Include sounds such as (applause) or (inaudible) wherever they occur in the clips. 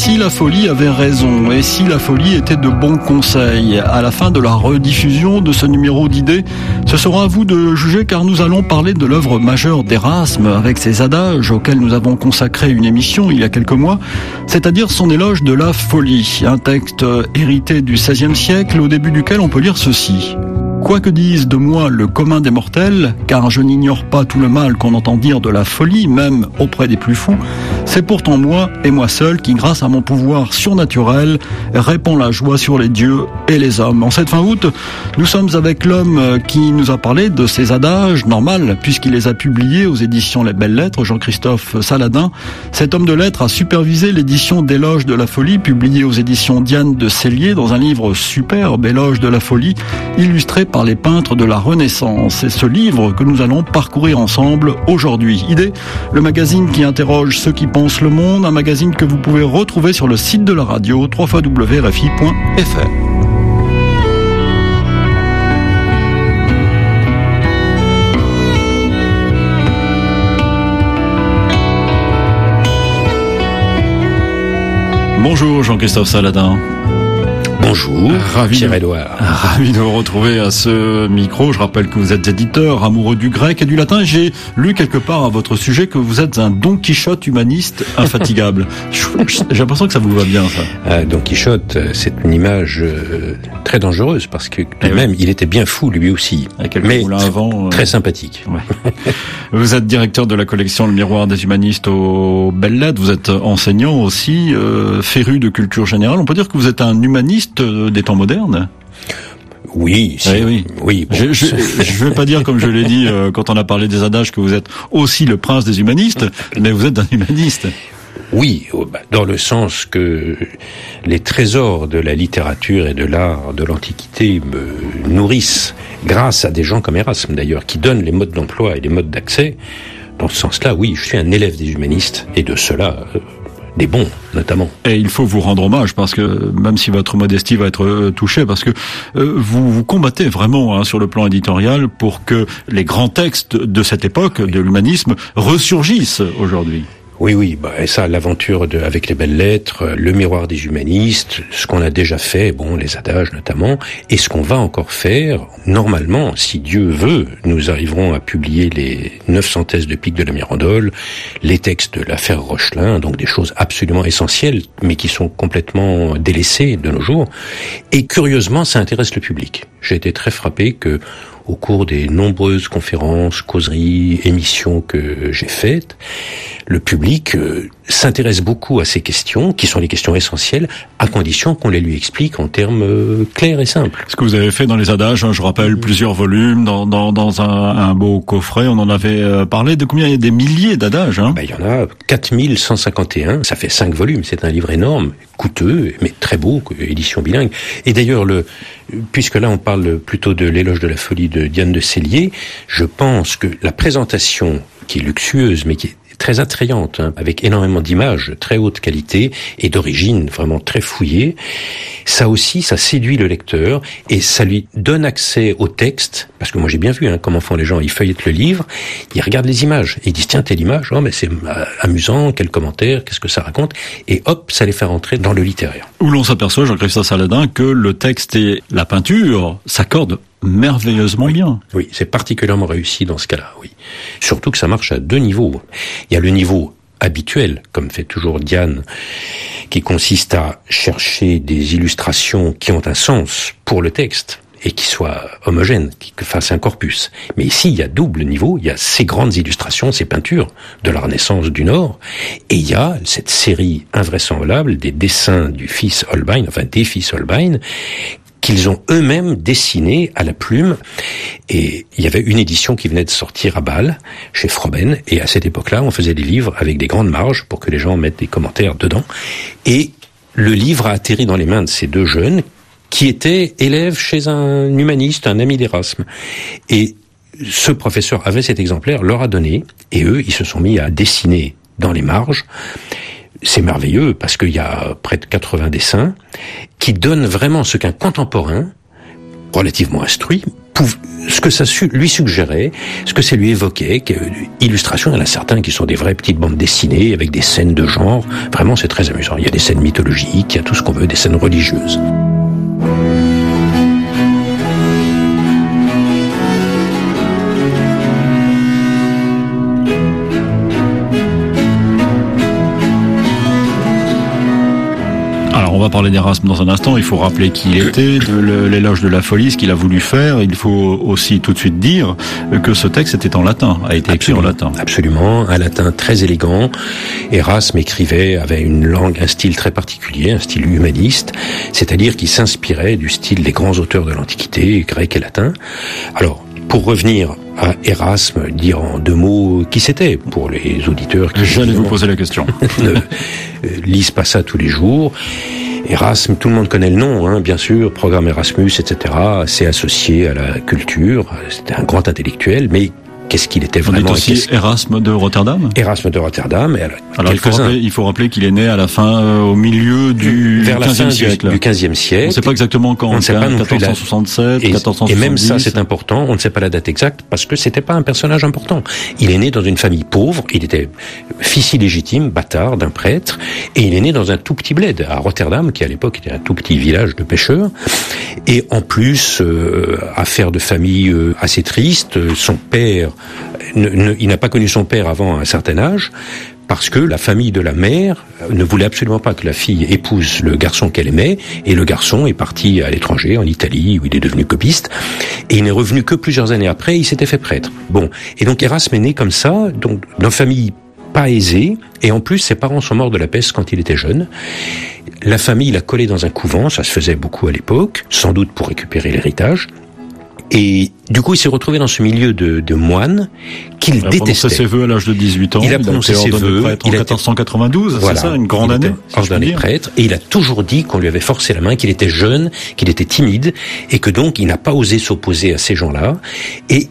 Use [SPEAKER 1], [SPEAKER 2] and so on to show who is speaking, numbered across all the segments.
[SPEAKER 1] si la folie avait raison, et si la folie était de bons conseils À la fin de la rediffusion de ce numéro d'idées, ce sera à vous de juger car nous allons parler de l'œuvre majeure d'Erasme avec ses adages auxquels nous avons consacré une émission il y a quelques mois, c'est-à-dire son éloge de la folie, un texte hérité du XVIe siècle au début duquel on peut lire ceci. Quoi que dise de moi le commun des mortels, car je n'ignore pas tout le mal qu'on entend dire de la folie, même auprès des plus fous, c'est pourtant moi et moi seul qui, grâce à mon pouvoir surnaturel, répand la joie sur les dieux et les hommes. En cette fin août, nous sommes avec l'homme qui nous a parlé de ses adages, normal, puisqu'il les a publiés aux éditions Les Belles Lettres, Jean-Christophe Saladin. Cet homme de lettres a supervisé l'édition d'Éloge de la folie, publiée aux éditions Diane de Cellier, dans un livre superbe, Éloge de la folie, illustré par les peintres de la Renaissance. C'est ce livre que nous allons parcourir ensemble aujourd'hui. Idée, le magazine qui interroge ceux qui pensent le monde, un magazine que vous pouvez retrouver sur le site de la radio www.rfi.fr. Bonjour Jean-Christophe Saladin.
[SPEAKER 2] Bonjour,
[SPEAKER 1] ravi
[SPEAKER 2] Pierre-Edouard.
[SPEAKER 1] Ravi de vous retrouver à ce micro. Je rappelle que vous êtes éditeur, amoureux du grec et du latin. J'ai lu quelque part à votre sujet que vous êtes un Don Quichotte humaniste infatigable. (laughs) J'ai l'impression que ça vous va bien, ça.
[SPEAKER 2] Ah, Don Quichotte, c'est une image euh, très dangereuse parce que
[SPEAKER 1] Eh
[SPEAKER 2] même il était bien fou lui aussi, mais
[SPEAKER 1] euh,
[SPEAKER 2] très sympathique.
[SPEAKER 1] Ouais. (laughs) Vous êtes directeur de la collection Le Miroir des Humanistes aux Belles Lettres. Vous êtes enseignant aussi, euh, féru de culture générale. On peut dire que vous êtes un humaniste euh, des temps modernes.
[SPEAKER 2] Oui, si-
[SPEAKER 1] Oui, oui.
[SPEAKER 2] oui. bon,
[SPEAKER 1] Je, je, je vais pas dire, comme je l'ai dit euh, quand on a parlé des adages, que vous êtes aussi le prince des humanistes, mais vous êtes un humaniste.
[SPEAKER 2] Oui, oh, bah, dans le sens que les trésors de la littérature et de l'art de l'Antiquité me nourrissent, grâce à des gens comme Erasme d'ailleurs, qui donnent les modes d'emploi et les modes d'accès. Dans ce sens-là, oui, je suis un élève des humanistes, et de cela, euh, des bons notamment.
[SPEAKER 1] Et il faut vous rendre hommage parce que même si votre modestie va être euh, touchée, parce que euh, vous vous combattez vraiment hein, sur le plan éditorial pour que les grands textes de cette époque de l'humanisme ressurgissent aujourd'hui.
[SPEAKER 2] Oui, oui, bah, et ça, l'aventure avec les belles lettres, euh, le miroir des humanistes, ce qu'on a déjà fait, bon, les adages notamment, et ce qu'on va encore faire, normalement, si Dieu veut, nous arriverons à publier les 900 thèses de Pic de la Mirandole, les textes de l'affaire Rochelin, donc des choses absolument essentielles, mais qui sont complètement délaissées de nos jours. Et curieusement, ça intéresse le public. J'ai été très frappé que, au cours des nombreuses conférences, causeries, émissions que j'ai faites, le public euh, s'intéresse beaucoup à ces questions, qui sont les questions essentielles, à condition qu'on les lui explique en termes euh, clairs et simples.
[SPEAKER 1] Ce que vous avez fait dans les adages, hein, je rappelle plusieurs volumes dans, dans, dans un, un beau coffret, on en avait euh, parlé. De combien il y a des milliers d'adages hein
[SPEAKER 2] Ben, il y en a 4151, ça fait cinq volumes, c'est un livre énorme, coûteux, mais très beau, édition bilingue. Et d'ailleurs, le, puisque là on parle plutôt de l'éloge de la folie de Diane de Cellier, je pense que la présentation, qui est luxueuse, mais qui est très attrayante, hein, avec énormément d'images, très haute qualité et d'origine vraiment très fouillée. Ça aussi, ça séduit le lecteur et ça lui donne accès au texte, parce que moi j'ai bien vu hein, comment font les gens, ils feuilletent le livre, ils regardent les images, ils disent tiens telle image, oh mais c'est euh, amusant, quel commentaire, qu'est-ce que ça raconte, et hop, ça les fait rentrer dans le littéraire.
[SPEAKER 1] Où l'on s'aperçoit, Jean-Christophe Saladin, que le texte et la peinture s'accordent merveilleusement bien.
[SPEAKER 2] Oui, c'est particulièrement réussi dans ce cas-là, oui. Surtout que ça marche à deux niveaux. Il y a le niveau habituel, comme fait toujours Diane, qui consiste à chercher des illustrations qui ont un sens pour le texte et qui soient homogènes, qui fassent un corpus. Mais ici, il y a double niveau, il y a ces grandes illustrations, ces peintures de la Renaissance du Nord, et il y a cette série invraisemblable des dessins du fils Holbein, enfin des fils Holbein, qu'ils ont eux-mêmes dessiné à la plume. Et il y avait une édition qui venait de sortir à Bâle, chez Froben, et à cette époque-là, on faisait des livres avec des grandes marges pour que les gens mettent des commentaires dedans. Et le livre a atterri dans les mains de ces deux jeunes qui étaient élèves chez un humaniste, un ami d'Erasme. Et ce professeur avait cet exemplaire, leur a donné, et eux, ils se sont mis à dessiner dans les marges. C'est merveilleux parce qu'il y a près de 80 dessins qui donnent vraiment ce qu'un contemporain relativement instruit ce que ça lui suggérait, ce que ça lui évoquait, illustration, il y en a certains qui sont des vraies petites bandes dessinées avec des scènes de genre. Vraiment, c'est très amusant. Il y a des scènes mythologiques, il y a tout ce qu'on veut, des scènes religieuses.
[SPEAKER 1] Va parler d'Erasme dans un instant. Il faut rappeler qui il était, de l'éloge de la folie, ce qu'il a voulu faire. Il faut aussi tout de suite dire que ce texte était en latin, a été écrit en latin.
[SPEAKER 2] Absolument, un latin très élégant. Erasme écrivait, avait une langue, un style très particulier, un style humaniste, c'est-à-dire qu'il s'inspirait du style des grands auteurs de l'Antiquité, grec et latin. Alors, pour revenir à Erasme, dire en deux mots qui c'était pour les auditeurs qui
[SPEAKER 1] j'allais vous poser la question (laughs)
[SPEAKER 2] ne lisent pas ça tous les jours. Erasme, tout le monde connaît le nom, hein, bien sûr, programme Erasmus, etc. C'est associé à la culture. C'était un grand intellectuel, mais qu'est-ce qu'il était vraiment.
[SPEAKER 1] On aussi Erasme de Rotterdam
[SPEAKER 2] Erasme de Rotterdam.
[SPEAKER 1] Alors, il, faut rappeler, il faut rappeler qu'il est né à la fin, euh, au milieu du
[SPEAKER 2] Vers 15e siècle. Du, 15e siècle.
[SPEAKER 1] On ne sait pas exactement quand.
[SPEAKER 2] On ne sait pas non
[SPEAKER 1] 1467,
[SPEAKER 2] et,
[SPEAKER 1] 1470.
[SPEAKER 2] Et même ça, c'est important. On ne sait pas la date exacte parce que c'était pas un personnage important. Il est né dans une famille pauvre. Il était fils illégitime, bâtard d'un prêtre, et il est né dans un tout petit bled à Rotterdam, qui à l'époque était un tout petit village de pêcheurs. Et en plus, euh, affaire de famille euh, assez triste, son père il n'a pas connu son père avant un certain âge, parce que la famille de la mère ne voulait absolument pas que la fille épouse le garçon qu'elle aimait, et le garçon est parti à l'étranger, en Italie, où il est devenu copiste, et il n'est revenu que plusieurs années après, il s'était fait prêtre. Bon, et donc Erasme est né comme ça, donc d'une famille pas aisée, et en plus ses parents sont morts de la peste quand il était jeune. La famille l'a collé dans un couvent, ça se faisait beaucoup à l'époque, sans doute pour récupérer l'héritage. Et du coup, il s'est retrouvé dans ce milieu de, de moines qu'il détestait. Il a prononcé
[SPEAKER 1] ses vœux à l'âge de 18 ans.
[SPEAKER 2] Il a prononcé ses vœux.
[SPEAKER 1] En 1492, c'est ça, une grande année
[SPEAKER 2] Ordonné prêtre. Et il a toujours dit qu'on lui avait forcé la main, qu'il était jeune, qu'il était timide, et que donc il n'a pas osé s'opposer à ces gens-là. Et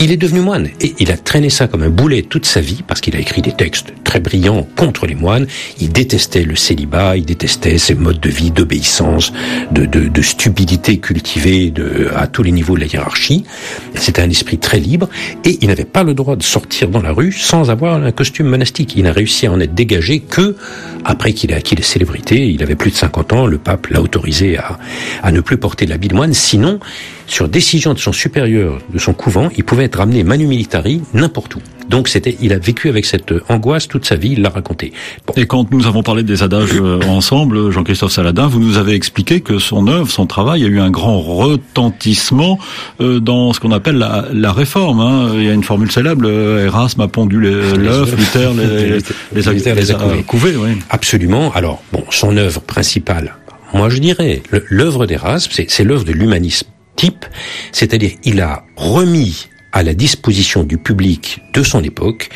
[SPEAKER 2] il est devenu moine et il a traîné ça comme un boulet toute sa vie parce qu'il a écrit des textes très brillants contre les moines. Il détestait le célibat, il détestait ces modes de vie d'obéissance, de, de, de, stupidité cultivée de, à tous les niveaux de la hiérarchie. C'était un esprit très libre et il n'avait pas le droit de sortir dans la rue sans avoir un costume monastique. Il n'a réussi à en être dégagé que après qu'il ait acquis les célébrités. Il avait plus de 50 ans, le pape l'a autorisé à, à ne plus porter l'habit de moine. Sinon, sur décision de son supérieur, de son couvent, il pouvait être ramené manu militari n'importe où. Donc c'était, il a vécu avec cette angoisse toute sa vie, il l'a raconté.
[SPEAKER 1] Et quand nous avons parlé des adages euh, ensemble, Jean-Christophe Saladin, vous nous avez expliqué que son œuvre, son travail a eu un grand retentissement euh, dans ce qu'on appelle la, la réforme. Hein. Il y a une formule célèbre, euh, Erasme a pondu l'œuf, Luther les, (laughs) les, les, a, couvés. Oui.
[SPEAKER 2] Absolument. Alors, bon, son œuvre principale, moi je dirais, l'œuvre d'Erasme, c'est l'œuvre de l'humanisme type, c'est-à-dire il a remis à la disposition du public de son époque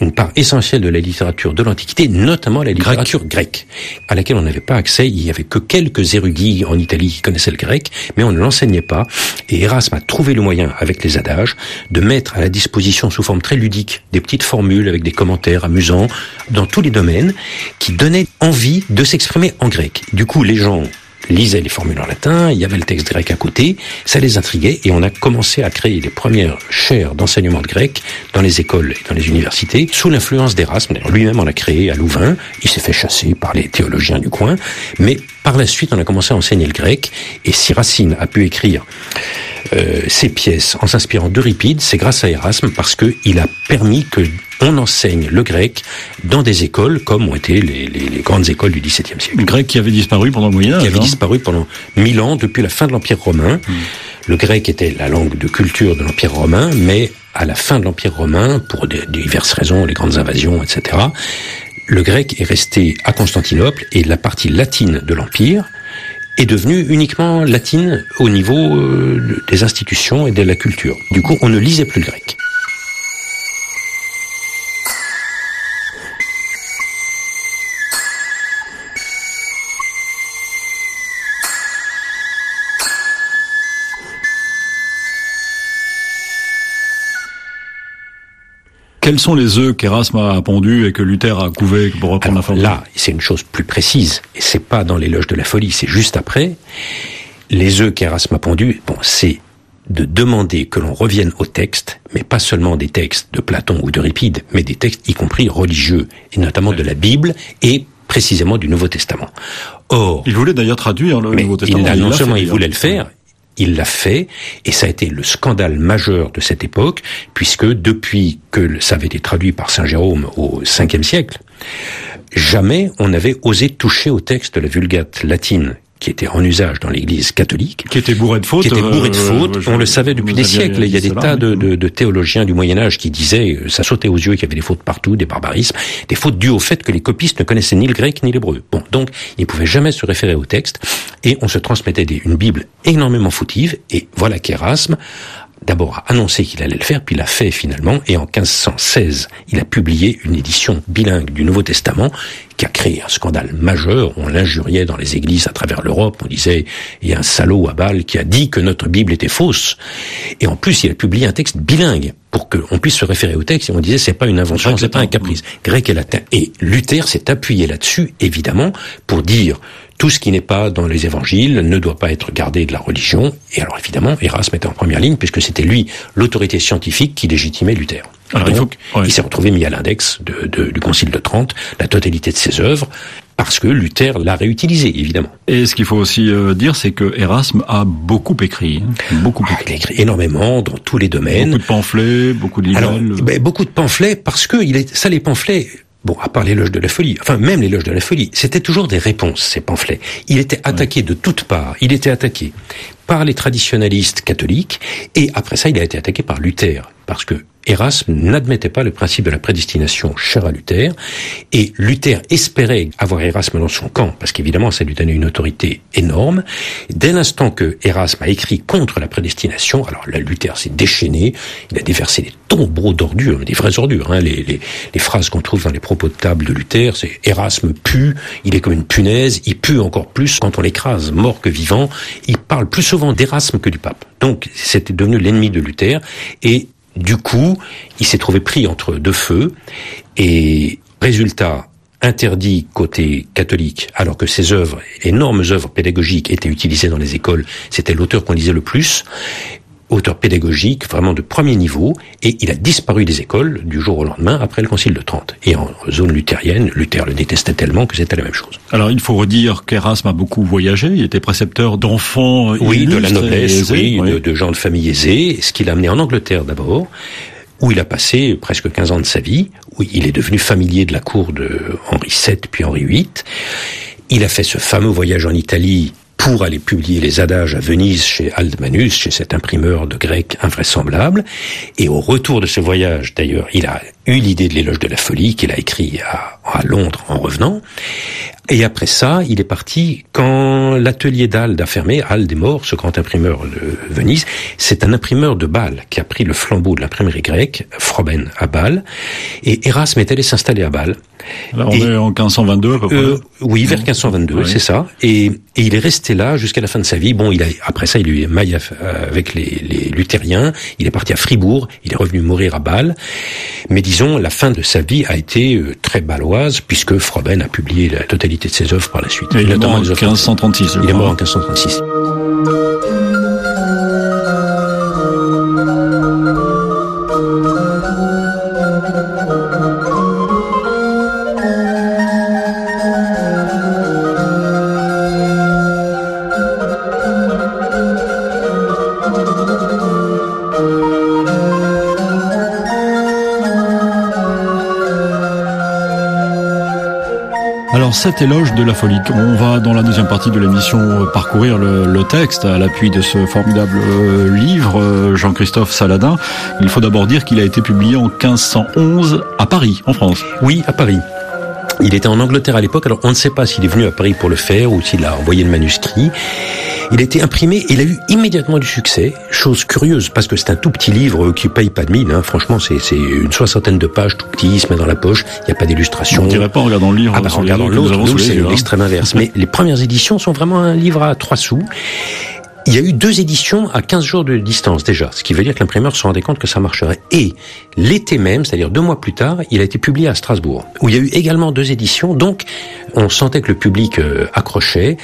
[SPEAKER 2] une part essentielle de la littérature de l'Antiquité, notamment la littérature grecque, à laquelle on n'avait pas accès. Il y avait que quelques érudits en Italie qui connaissaient le grec, mais on ne l'enseignait pas. Et Erasme a trouvé le moyen, avec les adages, de mettre à la disposition sous forme très ludique des petites formules avec des commentaires amusants dans tous les domaines qui donnaient envie de s'exprimer en grec. Du coup, les gens lisaient les formules en latin, il y avait le texte grec à côté, ça les intriguait et on a commencé à créer les premières chaires d'enseignement de grec dans les écoles et dans les universités sous l'influence d'Erasme. Lui-même en a créé à Louvain, il s'est fait chasser par les théologiens du coin, mais par la suite on a commencé à enseigner le grec et si Racine a pu écrire euh, ses pièces en s'inspirant d'Euripide, c'est grâce à Erasme parce qu'il a permis que on enseigne le grec dans des écoles comme ont été les, grandes écoles du XVIIe siècle.
[SPEAKER 1] Le grec qui avait disparu pendant le Moyen Âge.
[SPEAKER 2] Qui avait hein. disparu pendant mille ans depuis la fin de l'Empire romain. Hmm. Le grec était la langue de culture de l'Empire romain, mais à la fin de l'Empire romain, pour diverses raisons, les grandes invasions, etc., le grec est resté à Constantinople et la partie latine de l'Empire est devenue uniquement latine au niveau euh, des institutions et de la culture. Du coup, on ne lisait plus le grec.
[SPEAKER 1] Quels sont les œufs qu'Erasme a pondus et que Luther a couvés pour reprendre la forme
[SPEAKER 2] Là, c'est une chose plus précise, et c'est pas dans l'éloge de la folie, c'est juste après. Les œufs qu'Erasme a pondus, bon, c'est de demander que l'on revienne au texte, mais pas seulement des textes de Platon ou d'Euripide, mais des textes y compris religieux, et notamment de la Bible et précisément du Nouveau Testament.
[SPEAKER 1] Or, il voulait d'ailleurs traduire le Nouveau Testament.
[SPEAKER 2] Il non seulement il voulait le faire, il l'a fait, et ça a été le scandale majeur de cette époque, puisque depuis que ça avait été traduit par Saint Jérôme au 5 siècle, jamais on n'avait osé toucher au texte de la Vulgate latine qui était en usage dans l'Église catholique,
[SPEAKER 1] qui était bourré de fautes,
[SPEAKER 2] qui était bourré de euh, fautes. on le savait depuis des siècles. Il y a des tas de, de, de, théologiens du Moyen Âge qui disaient, euh, ça sautait aux yeux qu'il y avait des fautes partout, des barbarismes, des fautes dues au fait que les copistes ne connaissaient ni le grec ni l'hébreu. Bon, donc ils ne pouvaient jamais se référer au texte, et on se transmettait des, une Bible énormément foutive. Et voilà qu'Erasme d'abord a annoncé qu'il allait le faire, puis l'a fait finalement, et en 1516, il a publié une édition bilingue du Nouveau Testament qui a créé un scandale majeur. On l'injuriait dans les églises à travers l'Europe. On disait, il y a un salaud à Bâle qui a dit que notre Bible était fausse. Et en plus, il a publié un texte bilingue pour qu'on puisse se référer au texte. Et on disait, c'est pas une invention, c'est pas un caprice. Grec et latin. Et Luther s'est appuyé là-dessus, évidemment, pour dire, tout ce qui n'est pas dans les évangiles ne doit pas être gardé de la religion. Et alors évidemment, Erasme était en première ligne puisque c'était lui l'autorité scientifique qui légitimait Luther. Alors, il, faut il s'est retrouvé mis à l'index de, du Concile de Trente, la totalité de ses œuvres, parce que Luther l'a réutilisé, évidemment.
[SPEAKER 1] Et ce qu'il faut aussi euh, dire, c'est que Erasme a beaucoup écrit. Hein. beaucoup
[SPEAKER 2] ah, écrit. Il a écrit énormément dans tous les domaines.
[SPEAKER 1] Beaucoup de pamphlets, beaucoup de livres. Alors,
[SPEAKER 2] ben, beaucoup de pamphlets, parce que il est, ça, les pamphlets, Bon, à part l'éloge de la folie, enfin même l'éloge de la folie, c'était toujours des réponses, ces pamphlets. Il était attaqué de toutes parts. Il était attaqué par les traditionalistes catholiques, et après ça, il a été attaqué par Luther, parce que Erasme n'admettait pas le principe de la prédestination cher à Luther, et Luther espérait avoir Erasme dans son camp, parce qu'évidemment ça lui donnait une autorité énorme. Dès l'instant que Erasme a écrit contre la prédestination, alors là Luther s'est déchaîné, il a déversé des tombereaux d'ordures, des vraies ordures. Hein. Les, les, les, phrases qu'on trouve dans les propos de table de Luther, c'est Erasme pue, il est comme une punaise, il pue encore plus quand on l'écrase, mort que vivant. Il parle plus souvent d'Erasme que du pape. Donc c'était devenu l'ennemi de Luther, et du coup, il s'est trouvé pris entre deux feux et résultat interdit côté catholique, alors que ses œuvres, énormes œuvres pédagogiques étaient utilisées dans les écoles, c'était l'auteur qu'on lisait le plus, auteur pédagogique vraiment de premier niveau, et il a disparu des écoles du jour au lendemain après le Concile de Trente. Et en zone luthérienne, Luther le détestait tellement que c'était la même chose.
[SPEAKER 1] Alors il faut redire qu'Erasme a beaucoup voyagé, il était précepteur d'enfants
[SPEAKER 2] Oui, de la noblesse, oui, De, de, gens de famille aisée, ce qui l'a amené en Angleterre d'abord, où il a passé presque 15 ans de sa vie, où il est devenu familier de la cour de Henri VII puis Henri VIII. Il a fait ce fameux voyage en Italie pour aller publier les adages à Venise chez Aldmanus, chez cet imprimeur de grec invraisemblable. Et au retour de ce voyage, d'ailleurs, il a eu l'idée de l'éloge de la folie qu'il a écrit à, à, Londres en revenant. Et après ça, il est parti quand l'atelier d'Ald a fermé. Ald est mort, ce grand imprimeur de Venise. C'est un imprimeur de Bâle qui a pris le flambeau de l'imprimerie grecque, Froben à Bâle. Et Erasme est allé s'installer à Bâle.
[SPEAKER 1] Là, on est en 1522 à peu près. Euh,
[SPEAKER 2] oui, vers 1522, c'est ça. Et, et, il est resté là jusqu'à la fin de sa vie. Bon, il a après ça, il a eu maille avec les, les luthériens. Il est parti à Fribourg. Il est revenu mourir à Bâle. Mais disons, la fin de sa vie a été euh, très baloise puisque Froben a publié la totalité de ses œuvres par la suite.
[SPEAKER 1] il est mort en 1536.
[SPEAKER 2] Il est mort en 1536.
[SPEAKER 1] Cet éloge de la folie. On va dans la deuxième partie de l'émission parcourir le, texte à l'appui de ce formidable euh, livre, euh, Jean-Christophe Saladin. Il faut d'abord dire qu'il a été publié en 1511 à Paris, en France.
[SPEAKER 2] Oui, à Paris. Il était en Angleterre à l'époque, alors on ne sait pas s'il est venu à Paris pour le faire ou s'il a envoyé le manuscrit. Il a été imprimé, il a eu immédiatement du succès, chose curieuse, parce que c'est un tout petit livre qui paye pas de mine, hein. franchement c'est une soixantaine de pages, tout petit, il se met dans la poche, il n'y a pas d'illustration.
[SPEAKER 1] On dirait pas en regardant le livre.
[SPEAKER 2] Ah bah, en regardant l'autre, nous c'est hein. l'extrême inverse. (laughs) Mais les premières éditions sont vraiment un livre à trois sous. Il y a eu deux éditions à 15 jours de distance déjà, ce qui veut dire que l'imprimeur se rendait compte que ça marcherait. Et l'été même, c'est-à-dire deux mois plus tard, il a été publié à Strasbourg, où il y a eu également deux éditions, donc on sentait que le public euh, accrochait.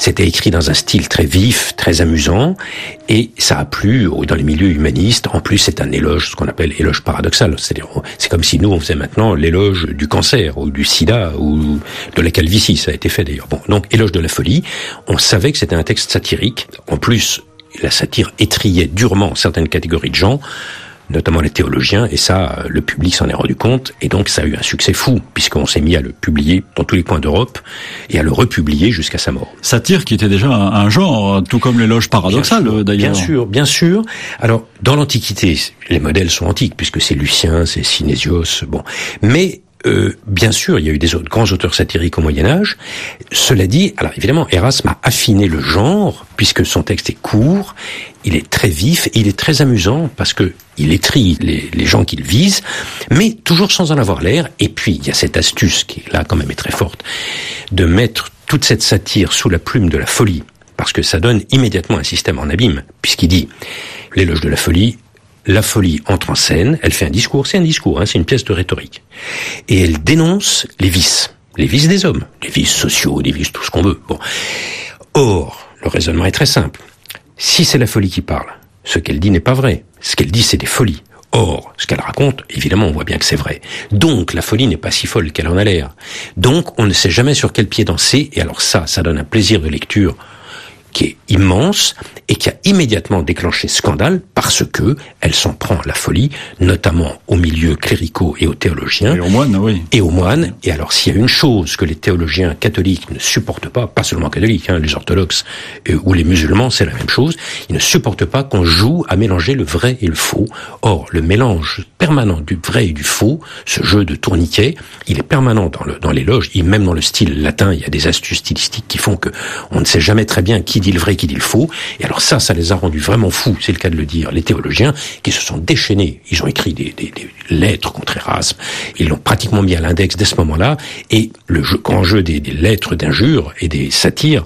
[SPEAKER 2] C'était écrit dans un style très vif, très amusant, et ça a plu dans les milieux humanistes. En plus, c'est un éloge, ce qu'on appelle éloge paradoxal. C'est-à-dire, c'est comme si nous, on faisait maintenant l'éloge du cancer, ou du sida, ou de la calvitie. Ça a été fait d'ailleurs. Bon, donc, éloge de la folie. On savait que c'était un texte satirique. En plus, la satire étriait durement certaines catégories de gens notamment les théologiens, et ça, le public s'en est rendu compte, et donc ça a eu un succès fou, puisqu'on s'est mis à le publier dans tous les coins d'Europe, et à le republier jusqu'à sa mort.
[SPEAKER 1] Satire qui était déjà un, genre, tout comme l'éloge paradoxal d'ailleurs.
[SPEAKER 2] Bien sûr, bien sûr. Alors, dans l'Antiquité, les modèles sont antiques, puisque c'est Lucien, c'est Synésios, bon. Mais euh, bien sûr, il y a eu des autres grands auteurs satiriques au Moyen Âge. Cela dit, alors évidemment, Erasme a affiné le genre puisque son texte est court, il est très vif et il est très amusant parce que il étrie les, les gens qu'il vise, mais toujours sans en avoir l'air. Et puis il y a cette astuce qui là quand même est très forte de mettre toute cette satire sous la plume de la folie parce que ça donne immédiatement un système en abîme puisqu'il dit l'éloge de la folie la folie entre en scène, elle fait un discours, c'est un discours, hein, c'est une pièce de rhétorique. Et elle dénonce les vices, les vices des hommes, les vices sociaux, les vices, tout ce qu'on veut. Bon. Or, le raisonnement est très simple. Si c'est la folie qui parle, ce qu'elle dit n'est pas vrai. Ce qu'elle dit, c'est des folies. Or, ce qu'elle raconte, évidemment, on voit bien que c'est vrai. Donc, la folie n'est pas si folle qu'elle en a l'air. Donc, on ne sait jamais sur quel pied danser, et alors ça, ça donne un plaisir de lecture qui est immense et qui a immédiatement déclenché scandale parce que elle s'en prend la folie, notamment aux milieux cléricaux et aux théologiens.
[SPEAKER 1] Et aux moines, oui.
[SPEAKER 2] Et aux moines. Et alors, s'il y a une chose que les théologiens catholiques ne supportent pas, pas seulement catholiques, hein, les orthodoxes euh, ou les musulmans, c'est la même chose, ils ne supportent pas qu'on joue à mélanger le vrai et le faux. Or, le mélange permanent du vrai et du faux, ce jeu de tourniquet, il est permanent dans, le, dans les loges, et même dans le style latin, il y a des astuces stylistiques qui font que on ne sait jamais très bien qui dit le vrai, qui dit le faux. Et alors ça, ça les a rendus vraiment fous, c'est le cas de le dire, les théologiens, qui se sont déchaînés. Ils ont écrit des, des, des lettres contre Erasme. Ils l'ont pratiquement mis à l'index dès ce moment-là. Et le jeu, grand jeu des, des lettres d'injures et des satires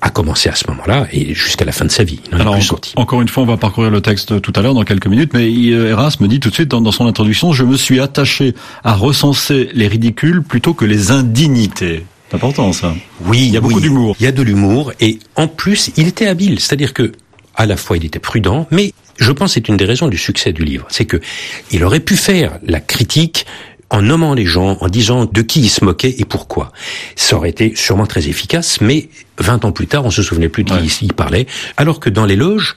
[SPEAKER 2] a commencé à ce moment-là et jusqu'à la fin de sa vie.
[SPEAKER 1] Alors, encore, encore, une fois, on va parcourir le texte tout à l'heure dans quelques minutes, mais Erasme dit tout de suite dans, dans, son introduction, je me suis attaché à recenser les ridicules plutôt que les indignités. C'est important ça.
[SPEAKER 2] Oui,
[SPEAKER 1] il y a beaucoup d'humour.
[SPEAKER 2] Il y a de l'humour et en plus, il était habile, c'est-à-dire que à la fois il était prudent, mais je pense que c'est une des raisons du succès du livre, c'est que il aurait pu faire la critique en nommant les gens, en disant de qui ils se moquaient et pourquoi. Ça aurait été sûrement très efficace, mais 20 ans plus tard, on se souvenait plus de qui il parlait, alors que dans les loges,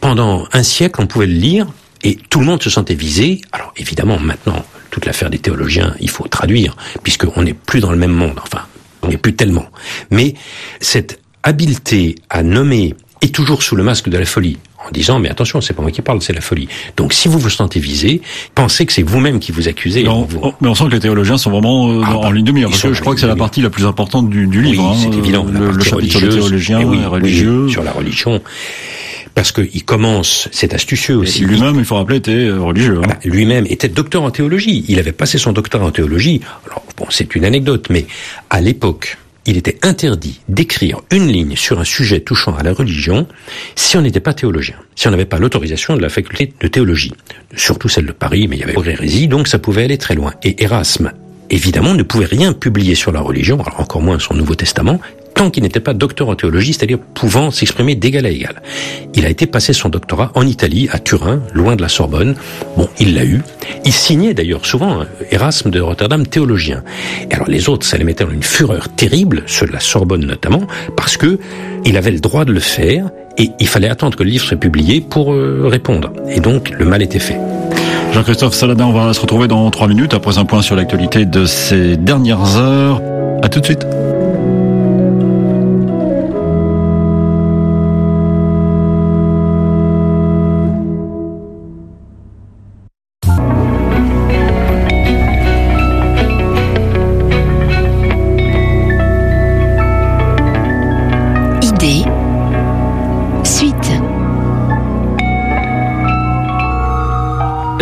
[SPEAKER 2] pendant un siècle, on pouvait le lire et tout le monde se sentait visé. Alors évidemment, maintenant, toute l'affaire des théologiens, il faut traduire, puisqu'on n'est plus dans le même monde, enfin, on n'est plus tellement. Mais cette habileté à nommer, et toujours sous le masque de la folie, en disant mais attention, c'est pas moi qui parle, c'est la folie. Donc si vous vous sentez visé, pensez que c'est vous-même qui vous accusez.
[SPEAKER 1] Mais on, mais on, sent que les théologiens sont vraiment euh, ah, en bah, ligne de mire. Parce que je crois que c'est la partie la plus importante du, du livre.
[SPEAKER 2] Oui, c'est hein, évident.
[SPEAKER 1] Le, le chapitre sur les théologiens, oui, religieux.
[SPEAKER 2] sur la religion parce qu'il commence, c'est astucieux aussi.
[SPEAKER 1] Lui-même, il faut rappeler, était euh, religieux. Hein. Ah bah,
[SPEAKER 2] lui-même était docteur en théologie. Il avait passé son doctorat en théologie. Alors bon, c'est une anecdote, mais à l'époque, il était interdit d'écrire une ligne sur un sujet touchant à la religion si on n'était pas théologien, si on n'avait pas l'autorisation de la faculté de théologie, surtout celle de Paris, mais il y avait hérésie, donc ça pouvait aller très loin. Et Erasme, évidemment, ne pouvait rien publier sur la religion, encore moins son Nouveau Testament, tant qu'il n'était pas docteur en théologie, c'est-à-dire pouvant s'exprimer d'égal à égal. Il a été passé son doctorat en Italie, à Turin, loin de la Sorbonne. Bon, il l'a eu. Il signait d'ailleurs souvent hein, Erasme de Rotterdam, théologien. Et alors les autres, ça les mettait dans une fureur terrible, ceux de la Sorbonne notamment, parce que il avait le droit de le faire et il fallait attendre que le livre soit publié pour euh, répondre. Et donc le mal était fait.
[SPEAKER 1] Jean-Christophe Saladin, on va se retrouver dans trois minutes après un point sur l'actualité de ces dernières heures. À tout de suite.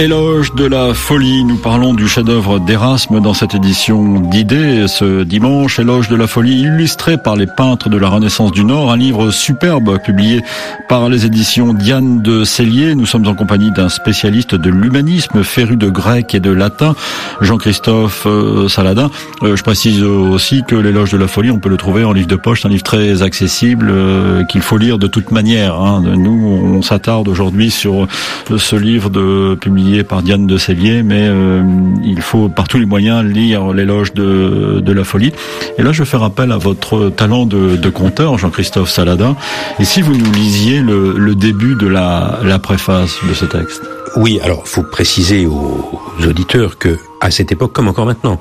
[SPEAKER 1] Éloge de la folie. Nous parlons du chef-d'œuvre d'Erasme dans cette édition d'idées ce dimanche. Éloge de la folie illustré par les peintres de la Renaissance du Nord. Un livre superbe publié par les éditions Diane de Cellier. Nous sommes en compagnie d'un spécialiste de l'humanisme féru de grec et de latin, Jean-Christophe euh, Saladin. Euh, je précise aussi que l'éloge de la folie, on peut le trouver en livre de poche. Un livre très accessible euh, qu'il faut lire de toute manière. Hein. Nous, on s'attarde aujourd'hui sur ce livre de publié par Diane de Sévier, mais euh, il faut par tous les moyens lire l'éloge de, de, la folie. Et là, je fais appel à votre talent de, conteur, Jean-Christophe Saladin. Et si vous nous lisiez le, le début de la, la préface de ce texte
[SPEAKER 2] oui, alors faut préciser aux auditeurs que à cette époque, comme encore maintenant,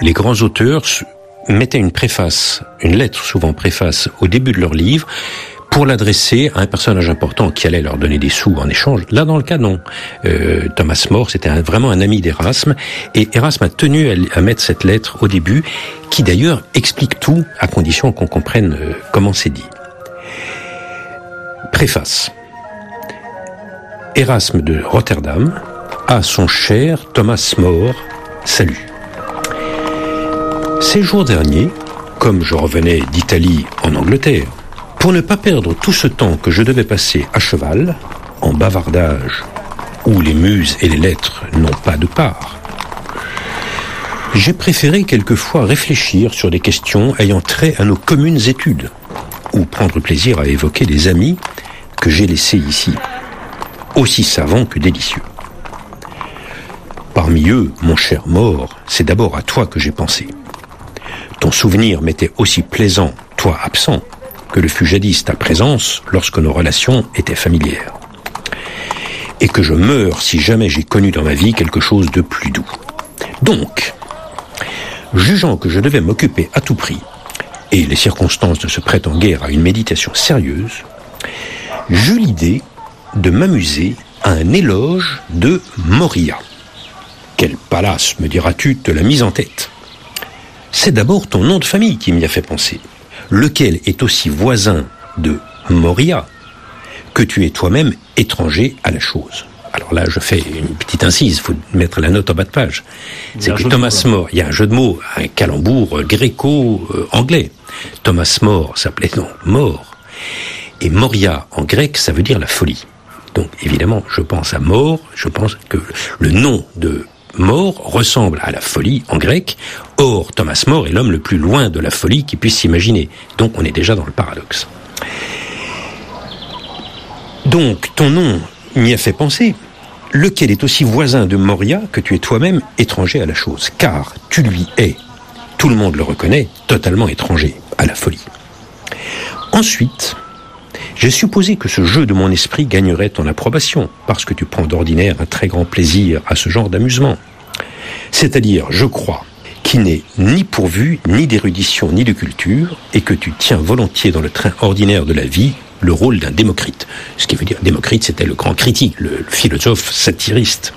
[SPEAKER 2] les grands auteurs mettaient une préface, une lettre souvent préface au début de leur livre, pour l'adresser à un personnage important qui allait leur donner des sous en échange. Là, dans le cas, non. Euh, Thomas More, c'était vraiment un ami d'Erasme, et Erasme a tenu à, mettre cette lettre au début, qui d'ailleurs explique tout, à condition qu'on comprenne euh, comment c'est dit. Préface. Erasme de Rotterdam à son cher Thomas More, salut. Ces jours derniers, comme je revenais d'Italie en Angleterre, pour ne pas perdre tout ce temps que je devais passer à cheval, en bavardage, où les muses et les lettres n'ont pas de part, j'ai préféré quelquefois réfléchir sur des questions ayant trait à nos communes études, ou prendre plaisir à évoquer les amis que j'ai laissés ici, aussi savants que délicieux. Parmi eux, mon cher mort, c'est d'abord à toi que j'ai pensé. Ton souvenir m'était aussi plaisant, toi absent, que le fut jadis ta présence lorsque nos relations étaient familières. Et que je meurs si jamais j'ai connu dans ma vie quelque chose de plus doux. Donc, jugeant que je devais m'occuper à tout prix, et les circonstances ne se prêtent en guère à une méditation sérieuse, j'eus l'idée de m'amuser à un éloge de Moria. Quel palace, me diras-tu, te l'a mise en tête C'est d'abord ton nom de famille qui m'y a fait penser lequel est aussi voisin de Moria que tu es toi-même étranger à la chose? Alors là, je fais une petite incise, il faut mettre la note en bas de page. C'est que Thomas More, il y a un jeu de mots, un calembour gréco-anglais. Thomas More s'appelait donc mort. Et Moria en grec, ça veut dire la folie. Donc évidemment, je pense à mort, je pense que le nom de mort ressemble à la folie en grec. Or, Thomas More est l'homme le plus loin de la folie qui puisse s'imaginer. Donc, on est déjà dans le paradoxe. Donc, ton nom m'y a fait penser, lequel est aussi voisin de Moria que tu es toi-même étranger à la chose, car tu lui es, tout le monde le reconnaît, totalement étranger à la folie. Ensuite, j'ai supposé que ce jeu de mon esprit gagnerait ton approbation, parce que tu prends d'ordinaire un très grand plaisir à ce genre d'amusement. C'est-à-dire, je crois, qu'il n'est ni pourvu, ni d'érudition, ni de culture, et que tu tiens volontiers dans le train ordinaire de la vie le rôle d'un Démocrite. Ce qui veut dire, Démocrite, c'était le grand critique, le philosophe satiriste,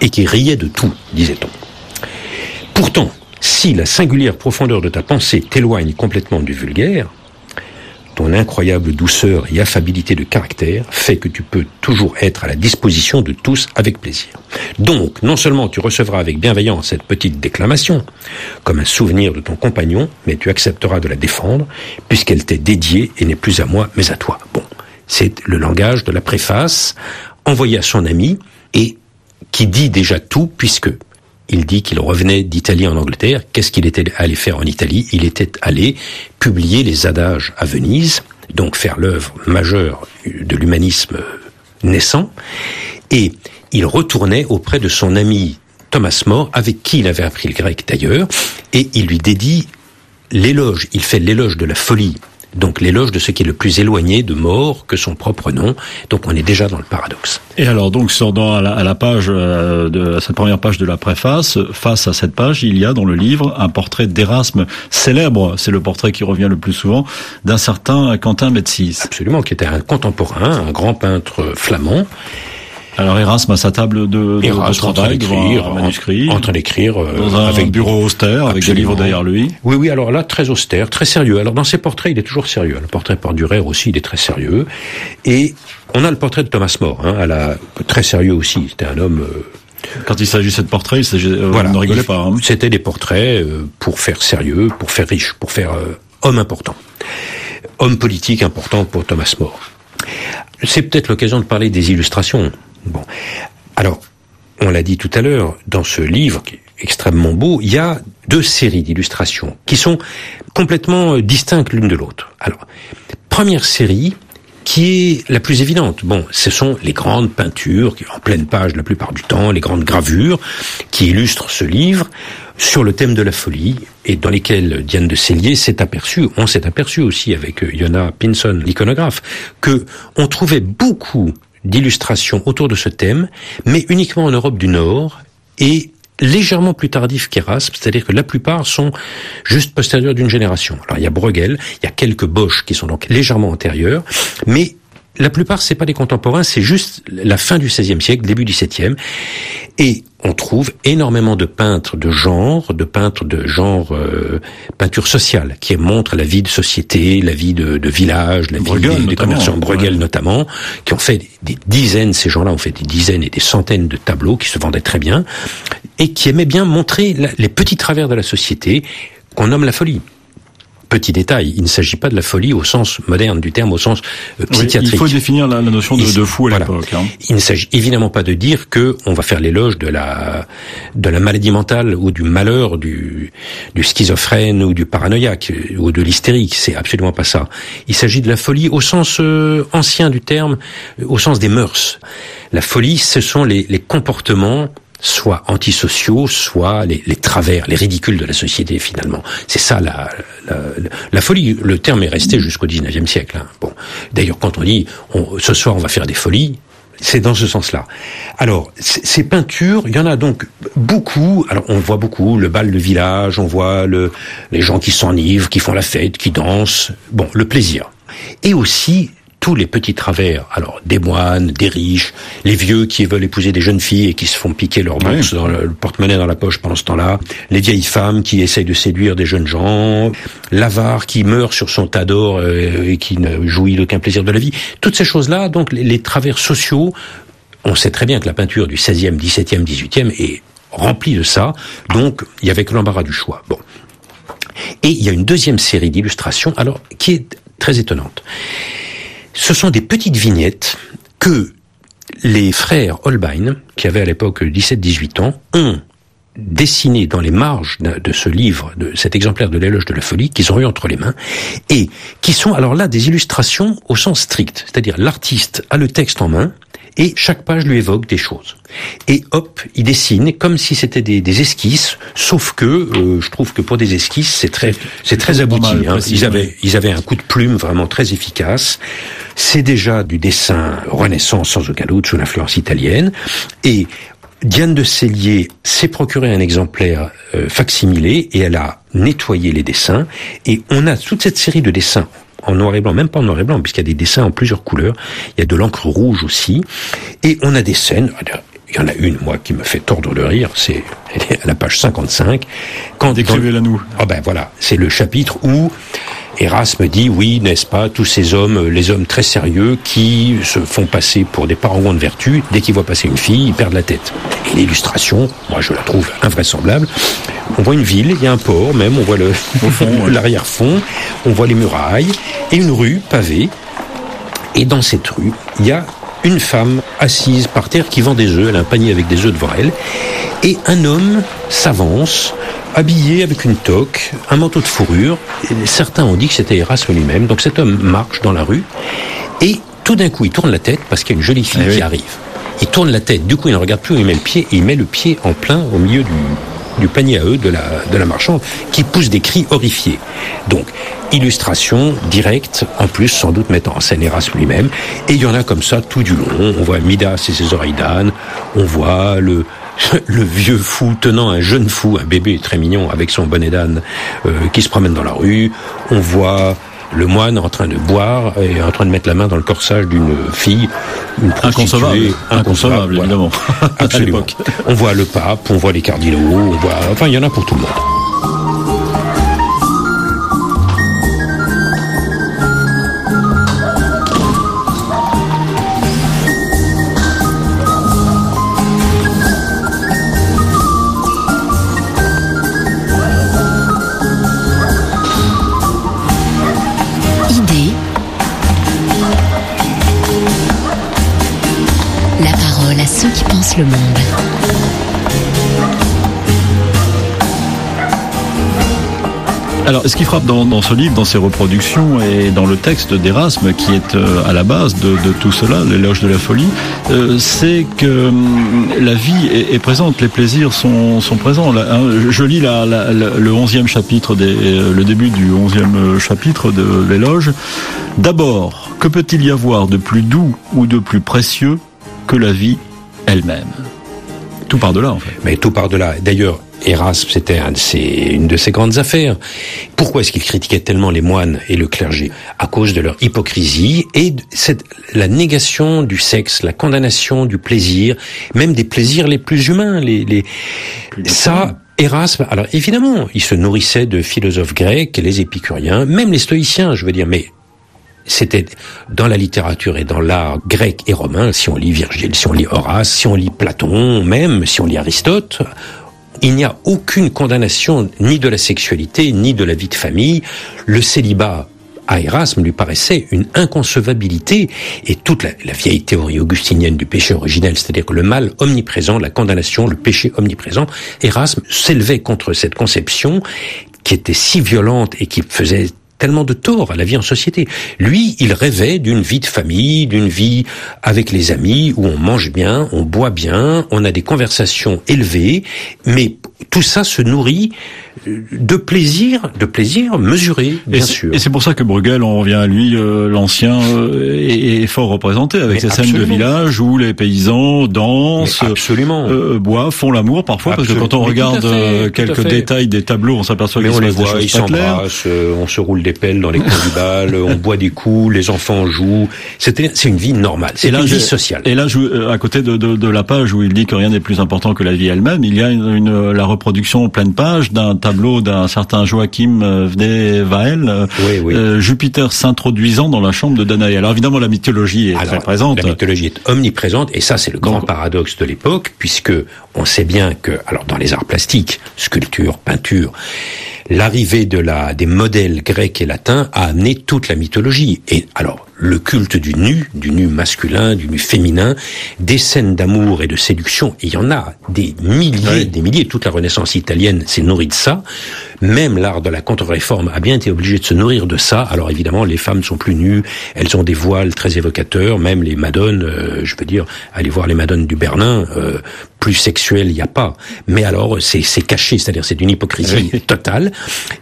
[SPEAKER 2] et qui riait de tout, disait-on. Pourtant, si la singulière profondeur de ta pensée t'éloigne complètement du vulgaire, ton incroyable douceur et affabilité de caractère fait que tu peux toujours être à la disposition de tous avec plaisir. Donc, non seulement tu recevras avec bienveillance cette petite déclamation, comme un souvenir de ton compagnon, mais tu accepteras de la défendre, puisqu'elle t'est dédiée et n'est plus à moi, mais à toi. Bon, c'est le langage de la préface envoyée à son ami et qui dit déjà tout, puisque il dit qu'il revenait d'Italie en Angleterre. Qu'est-ce qu'il était allé faire en Italie? Il était allé publier les adages à Venise, donc faire l'œuvre majeure de l'humanisme naissant, et il retournait auprès de son ami Thomas More, avec qui il avait appris le grec d'ailleurs, et il lui dédie l'éloge, il fait l'éloge de la folie donc l'éloge de ce qui est le plus éloigné de mort que son propre nom. Donc on est déjà dans le paradoxe.
[SPEAKER 1] Et alors donc sur dans, à, la, page euh, de cette première page de la préface, face à cette page, il y a dans le livre un portrait d'Erasme célèbre. C'est le portrait qui revient le plus souvent d'un certain Quentin Metsis.
[SPEAKER 2] Absolument, qui était un contemporain, un grand peintre flamand
[SPEAKER 1] Alors Erasme à sa table de, de,
[SPEAKER 2] Erasme,
[SPEAKER 1] travail, un manuscrit,
[SPEAKER 2] en, train d'écrire euh,
[SPEAKER 1] dans un
[SPEAKER 2] avec
[SPEAKER 1] bureau austère, avec des livres derrière lui.
[SPEAKER 2] Oui, oui. Alors là, très austère, très sérieux. Alors dans ses portraits, il est toujours sérieux. Le portrait par Durer aussi, il est très sérieux. Et on a le portrait de Thomas More, hein, à la très sérieux aussi. C'était un homme. Euh,
[SPEAKER 1] Quand il s'agissait de portraits, il s'agit, euh,
[SPEAKER 2] voilà,
[SPEAKER 1] ne rigolait pas. hein.
[SPEAKER 2] C'était des portraits euh, pour faire sérieux, pour faire riche, pour faire euh, homme important, homme politique important pour Thomas More. C'est peut-être l'occasion de parler des illustrations. Bon, alors on l'a dit tout à l'heure, dans ce livre qui est extrêmement beau, il y a deux séries d'illustrations qui sont complètement euh, distinctes l'une de l'autre. Alors, première série qui est la plus évidente. Bon, ce sont les grandes peintures, qui en pleine page la plupart du temps, les grandes gravures qui illustrent ce livre sur le thème de la folie et dans lesquelles Diane de Cellier s'est aperçue, on s'est aperçu aussi avec euh, Yona Pinson, l'iconographe, que on trouvait beaucoup d'illustrations autour de ce thème, mais uniquement en Europe du Nord et légèrement plus tardif qu'Erasme, c'est-à-dire que la plupart sont juste postérieurs d'une génération. Alors il y a Bruegel, il y a quelques Bosch qui sont donc légèrement antérieurs, mais la plupart c'est pas des contemporains, c'est juste la fin du XVIe siècle, début du XVIIe, et on trouve énormément de peintres de genre, de peintres de genre euh, peinture sociale, qui montrent la vie de société, la vie de, de village, la
[SPEAKER 1] Bruegel,
[SPEAKER 2] vie des, commerçants, Bruegel
[SPEAKER 1] ouais.
[SPEAKER 2] notamment, qui ont fait des, des dizaines, ces gens-là ont fait des dizaines et des centaines de tableaux qui se vendaient très bien, et qui aimaient bien montrer la- les petits travers de la société qu'on nomme la folie. Petit détail, il ne s'agit pas de la folie au sens moderne du terme, au sens euh,
[SPEAKER 1] Oui,
[SPEAKER 2] psychiatrique.
[SPEAKER 1] il faut définir la, la notion de, fou à
[SPEAKER 2] voilà.
[SPEAKER 1] l'époque. hein.
[SPEAKER 2] Il ne s'agit évidemment pas de dire que on va faire l'éloge de la de la maladie mentale ou du malheur du du schizophrène ou du paranoïaque euh, ou de l'hystérique. C'est absolument pas ça. Il s'agit de la folie au sens euh, ancien du terme, au sens des mœurs. La folie, ce sont les, les comportements soit antisociaux, soit les, les travers, les ridicules de la société finalement. C'est ça la, la, la folie. Le terme est resté jusqu'au 19e siècle. hein. Bon, d'ailleurs quand on dit on- ce soir on va faire des folies, c'est dans ce sens-là. Alors, ces peintures, il y en a donc beaucoup. Alors, on voit beaucoup le bal de village, on voit le, les gens qui s'enivrent, qui font la fête, qui dansent. Bon, le plaisir. Et aussi tous les petits travers. Alors, des moines, des riches, les vieux qui veulent épouser des jeunes filles et qui se font piquer leur bourse
[SPEAKER 1] Oui.
[SPEAKER 2] dans le, le porte-monnaie dans la poche pendant ce temps-là, les vieilles femmes qui essayent de séduire des jeunes gens, l'avare qui meurt sur son tas d'or euh, et qui ne jouit d'aucun plaisir de la vie. Toutes ces choses-là, donc les, les travers sociaux, on sait très bien que la peinture du 16e, 17e, 18e est remplie de ça, donc il y avait que l'embarras du choix. Bon. Et il y a une deuxième série d'illustrations, alors qui est très étonnante. Ce sont des petites vignettes que les frères Holbein, qui avaient à l'époque 17-18 ans, ont dessinées dans les marges de ce livre, de cet exemplaire de l'éloge de la folie, qu'ils ont eu entre les mains, et qui sont alors là des illustrations au sens strict, c'est-à-dire l'artiste a le texte en main, et chaque page lui évoque des choses. Et hop, il dessine comme si c'était des, des esquisses, sauf que euh, je trouve que pour des esquisses, c'est très, c'est très abouti.
[SPEAKER 1] mal,
[SPEAKER 2] hein. Ils avaient, ils avaient un coup de plume vraiment très efficace. C'est déjà du dessin renaissance sans aucun doute sous l'influence italienne. Et Diane de Cellier s'est procuré un exemplaire euh, facsimilé et elle a nettoyé les dessins. Et on a toute cette série de dessins en noir et blanc, même pas en noir et blanc, puisqu'il y a des dessins en plusieurs couleurs. Il y a de l'encre rouge aussi. Et on a des scènes. Il y en a une, moi, qui me fait tordre de rire. C'est à la page 55. Quand
[SPEAKER 1] Décrivez-la nous.
[SPEAKER 2] ah ben voilà, c'est le chapitre où Erasme dit oui, n'est-ce pas, tous ces hommes, les hommes très sérieux qui se font passer pour des parangons de vertu, dès qu'ils voient passer une fille, ils perdent la tête. Et l'illustration, moi je la trouve invraisemblable. On voit une ville, il y a un port même, on voit le (laughs) l'arrière-fond, on voit les murailles et une rue pavée. Et dans cette rue, il y a une femme assise par terre qui vend des œufs, elle a un panier avec des œufs devant elle, et un homme s'avance, habillé avec une toque, un manteau de fourrure. Et certains ont dit que c'était Erasme lui-même. Donc cet homme marche dans la rue, et tout d'un coup il tourne la tête parce qu'il y a une jolie fille
[SPEAKER 1] Eh oui.
[SPEAKER 2] qui arrive. Il tourne la tête, du coup il ne regarde plus où il met le pied, et il met le pied en plein au milieu du, du panier à eux de la, de la marchande, qui pousse des cris horrifiés. Donc, illustration directe, en plus sans doute mettant en scène Erasme lui-même, et il y en a comme ça tout du long. On voit Midas et ses oreilles d'âne, on voit le, (laughs) le vieux fou tenant un jeune fou, un bébé très mignon avec son bonnet d'âne euh, qui se promène dans la rue, on voit le moine en train de boire et en train de mettre la main dans le corsage d'une fille,
[SPEAKER 1] une inconcevable, inconcevable, évidemment. (laughs)
[SPEAKER 2] Absolument. on voit le pape, on voit les cardinaux, on voit, enfin, il y en a pour tout le monde.
[SPEAKER 1] Alors, ce qui frappe dans, ce livre, dans ses reproductions et dans le texte d'Erasme, qui est euh, à la base de, tout cela, l'éloge de la folie, euh, c'est que hum, la vie est, présente, les plaisirs sont, présents. Hein, je lis le chapitre, euh, le début du onzième chapitre de l'éloge. D'abord, que peut-il y avoir de plus doux ou de plus précieux que la vie elle-même. Tout par delà, en fait.
[SPEAKER 2] Mais tout par delà. D'ailleurs, Erasme, c'était un une de ses grandes affaires. Pourquoi est-ce qu'il critiquait tellement les moines et le clergé? À cause de leur hypocrisie et cette, la négation du sexe, la condamnation du plaisir, même des plaisirs les plus humains. Les, les... Ça, Erasme, alors évidemment, il se nourrissait de philosophes grecs, les épicuriens, même les stoïciens, je veux dire, mais c'était dans la littérature et dans l'art grec et romain, si on lit Virgile, si on lit Horace, si on lit Platon, même si on lit Aristote, il n'y a aucune condamnation ni de la sexualité, ni de la vie de famille. Le célibat à Erasme lui paraissait une inconcevabilité et toute la, vieille théorie augustinienne du péché originel, c'est-à-dire que le mal omniprésent, la condamnation, le péché omniprésent, Erasme s'élevait contre cette conception qui était si violente et qui faisait tellement de tort à la vie en société. Lui, il rêvait d'une vie de famille, d'une vie avec les amis où on mange bien, on boit bien, on a des conversations élevées, mais tout ça se nourrit de plaisir, de plaisir mesuré, bien sûr.
[SPEAKER 1] Et c'est pour ça que Bruegel, on revient à lui, euh, l'ancien, euh, est, fort représenté avec ces scènes de village où les paysans dansent,
[SPEAKER 2] absolument.
[SPEAKER 1] Euh, boivent, font l'amour parfois, parce que quand on regarde quelques détails des tableaux, on s'aperçoit qu'ils
[SPEAKER 2] se les voit, ils s'embrassent, on se roule des pelles dans les coins du bal, (laughs) on boit des coups, les enfants jouent. C'était, c'est une vie normale, c'est une vie sociale.
[SPEAKER 1] Et là, à côté de, de, de, la page où il dit que rien n'est plus important que la vie elle-même, il y a une, une, la reproduction pleine page d'un tableau d'un certain Joachim euh, Vney-Vael, euh, euh, Jupiter s'introduisant dans la chambre de Danaï. Alors évidemment, la mythologie est très présente.
[SPEAKER 2] La mythologie est omniprésente, et ça, c'est le grand paradoxe de l'époque, puisque on sait bien que, alors dans les arts plastiques, sculpture, peinture, l'arrivée de la des modèles grecs et latins a amené toute la mythologie. Et alors, le culte du nu, du nu masculin, du nu féminin, des scènes d'amour et de séduction, il y en a des milliers, des milliers. Toute la Renaissance italienne s'est nourrie de ça. Même l'art de la contre-réforme a bien été obligé de se nourrir de ça. Alors évidemment, les femmes sont plus nues, elles ont des voiles très évocateurs, même les madones, euh, je veux dire, allez voir les madones du Bernin, euh, plus sexuelles, il n'y a pas. Mais alors, c'est caché, c'est-à-dire c'est une hypocrisie (laughs) totale,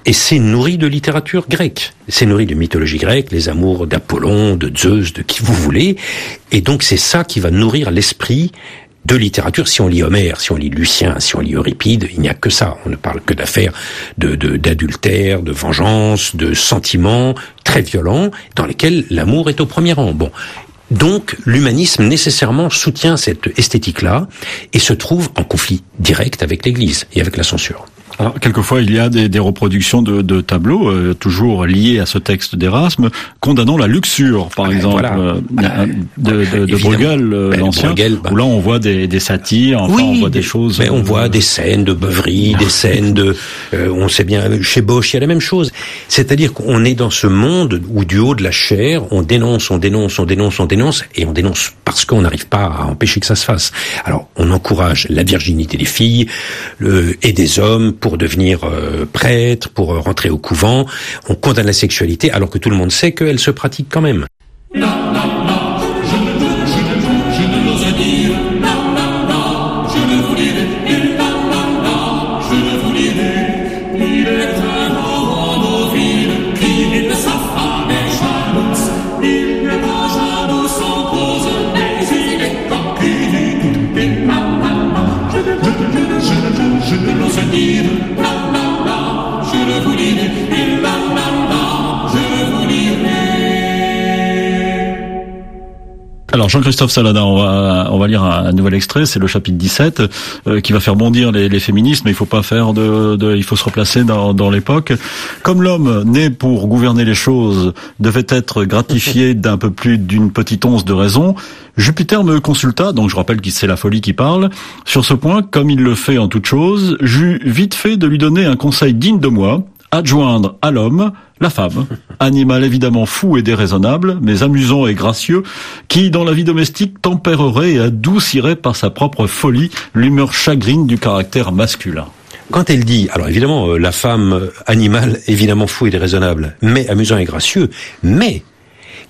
[SPEAKER 2] et c'est nourri de littérature grecque. C'est nourri de mythologie grecque, les amours d'Apollon, de Zeus, de qui vous voulez, et donc c'est ça qui va nourrir l'esprit de littérature. Si on lit Homère, si on lit Lucien, si on lit Euripide, il n'y a que ça. On ne parle que d'affaires de, d'adultère, de, vengeance, de sentiments très violents, dans lesquels l'amour est au premier rang. Bon. Donc, l'humanisme nécessairement soutient cette esthétique-là et se trouve en conflit direct avec l'Église et avec la censure.
[SPEAKER 1] Alors, quelquefois, il y a des, des reproductions de, de tableaux, euh, toujours liés à ce texte d'Erasme, condamnant la luxure, par ah, exemple, euh, de, de, de Bruegel, euh, ben, l'ancien, bah. où là, on voit des, des satires, enfin, on voit des, choses...
[SPEAKER 2] Mais on voit des scènes de beuverie, des (laughs) scènes de... on sait bien, chez Bosch, il y a la même chose. C'est-à-dire qu'on est dans ce monde où, du haut de la chair, on dénonce, on dénonce, on dénonce, on dénonce, et on dénonce parce qu'on n'arrive pas à empêcher que ça se fasse. Alors, on encourage la virginité des filles le, et des hommes pour devenir euh, prêtre, pour euh, rentrer au couvent. On condamne la sexualité alors que tout le monde sait qu'elle se pratique quand même.
[SPEAKER 1] Alors Jean-Christophe Saladin, on va, on va lire un, nouvel extrait, c'est le chapitre 17, euh, qui va faire bondir les, les, féministes, mais il faut pas faire de, de il faut se replacer dans, dans l'époque. Comme l'homme né pour gouverner les choses devait être gratifié (laughs) d'un peu plus d'une petite once de raison, Jupiter me consulta, donc je rappelle que c'est la folie qui parle, sur ce point, comme il le fait en toute chose, j'eus vite fait de lui donner un conseil digne de moi, adjoindre à l'homme la femme, (laughs) animal évidemment fou et déraisonnable, mais amusant et gracieux, qui dans la vie domestique tempérerait et adoucirait par sa propre folie l'humeur chagrine du caractère masculin.
[SPEAKER 2] Quand elle dit, alors évidemment, euh, la femme, euh, animal évidemment fou et déraisonnable, mais amusant et gracieux, mais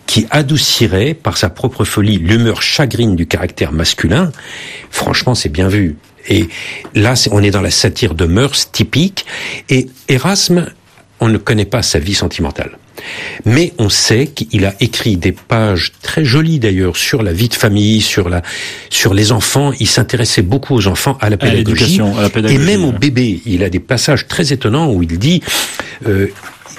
[SPEAKER 2] qui adoucirait par sa propre folie l'humeur chagrine du caractère masculin, franchement c'est bien vu. Et là, on est dans la satire de mœurs typique. Et Erasme, on ne connaît pas sa vie sentimentale. Mais on sait qu'il a écrit des pages très jolies d'ailleurs sur la vie de famille, sur la, sur les enfants. Il s'intéressait beaucoup aux enfants, à la pédagogie, et même aux bébés. Il a des passages très étonnants où il dit euh,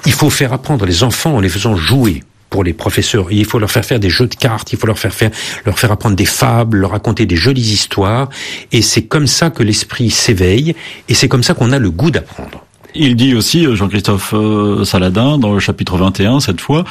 [SPEAKER 2] il faut faire apprendre les enfants en les faisant jouer pour les professeurs. il faut leur faire faire des jeux de cartes, il faut leur faire faire, leur faire apprendre des fables, leur raconter des jolies histoires. Et c'est comme ça que l'esprit s'éveille, et c'est comme ça qu'on a le goût d'apprendre.
[SPEAKER 1] Il dit aussi, euh, Jean-Christophe euh, Saladin, dans le chapitre 21, cette fois,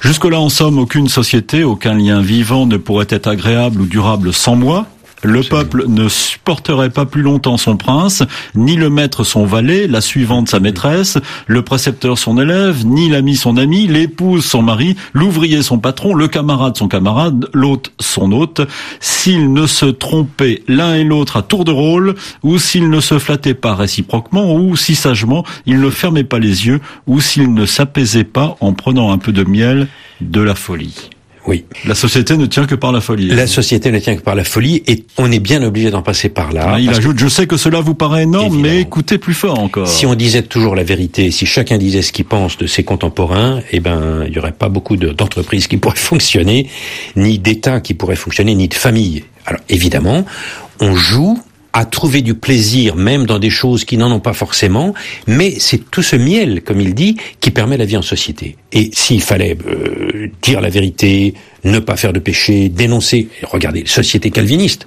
[SPEAKER 1] Jusque-là, en somme, aucune société, aucun lien vivant ne pourrait être agréable ou durable sans moi. Le peuple ne supporterait pas plus longtemps son prince, ni le maître son valet, la suivante sa maîtresse, le précepteur son élève, ni l'ami son ami, l'épouse son mari, l'ouvrier son patron, le camarade son camarade, l'hôte son hôte, s'ils ne se trompaient l'un et l'autre à tour de rôle, ou s'ils ne se flattaient pas réciproquement, ou si sagement ils ne fermaient pas les yeux, ou s'ils ne s'apaisaient pas en prenant un peu de miel de la folie.
[SPEAKER 2] Oui.
[SPEAKER 1] La société ne tient que par la folie.
[SPEAKER 2] La société ne tient que par la folie et on est bien obligé d'en passer par là.
[SPEAKER 1] Ah, il ajoute, je sais que cela vous paraît énorme, mais écoutez plus fort encore.
[SPEAKER 2] Si on disait toujours la vérité, si chacun disait ce qu'il pense de ses contemporains, eh ben, il y aurait pas beaucoup d'entreprises qui pourraient (laughs) fonctionner, ni d'État qui pourraient fonctionner, ni de famille. Alors évidemment, on joue à trouver du plaisir même dans des choses qui n'en ont pas forcément, mais c'est tout ce miel, comme il dit, qui permet la vie en société. Et s'il fallait euh, dire la vérité, ne pas faire de péché, dénoncer, regardez, société calviniste,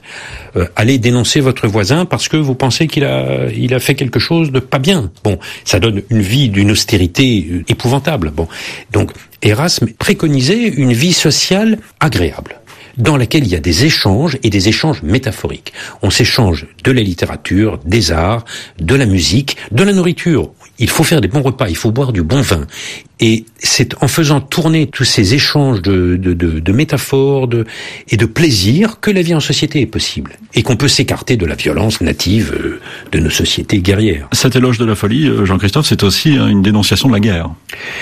[SPEAKER 2] euh, allez dénoncer votre voisin parce que vous pensez qu'il a, il a fait quelque chose de pas bien. Bon, ça donne une vie d'une austérité euh, épouvantable. Bon, donc Erasme préconisait une vie sociale agréable dans laquelle il y a des échanges et des échanges métaphoriques. On s'échange de la littérature, des arts, de la musique, de la nourriture. Il faut faire des bons repas, il faut boire du bon vin. Et c'est en faisant tourner tous ces échanges de, de, de, de métaphores de, et de plaisir que la vie en société est possible. Et qu'on peut s'écarter de la violence native euh, de nos sociétés guerrières.
[SPEAKER 1] Cet éloge de la folie, euh, Jean-Christophe, c'est aussi hein, une dénonciation de la guerre.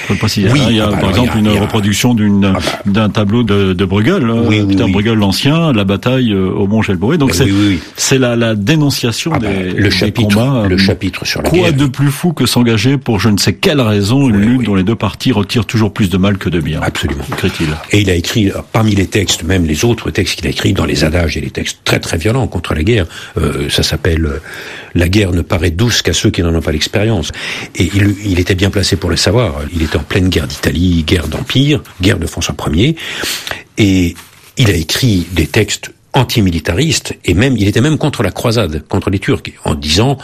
[SPEAKER 2] Oui,
[SPEAKER 1] il y a
[SPEAKER 2] ah bah
[SPEAKER 1] par exemple une reproduction d'une ah bah. d'un tableau de, de Bruegel, hein, oui, Peter Bruegel l'ancien, la bataille euh, au Mont Gelboé. Donc c'est c'est la, la dénonciation ah bah, des,
[SPEAKER 2] le chapitre,
[SPEAKER 1] combats.
[SPEAKER 2] Le chapitre sur la
[SPEAKER 1] Quoi de plus fou que s'engager pour je ne sais quelle raison une lutte dont les deux partie retire toujours plus de mal que de bien.
[SPEAKER 2] Absolument.
[SPEAKER 1] Écrit-il.
[SPEAKER 2] Et il a écrit, euh, parmi les textes, même les autres textes qu'il a écrits dans les adages et les textes très très violents contre la guerre, euh, ça s'appelle euh, La guerre ne paraît douce qu'à ceux qui n'en ont pas l'expérience. Et il, il, était bien placé pour le savoir. Il était en pleine guerre d'Italie, guerre d'Empire, guerre de François Ier. Et il a écrit des textes antimilitaristes et même il était même contre la croisade, contre les Turcs, en disant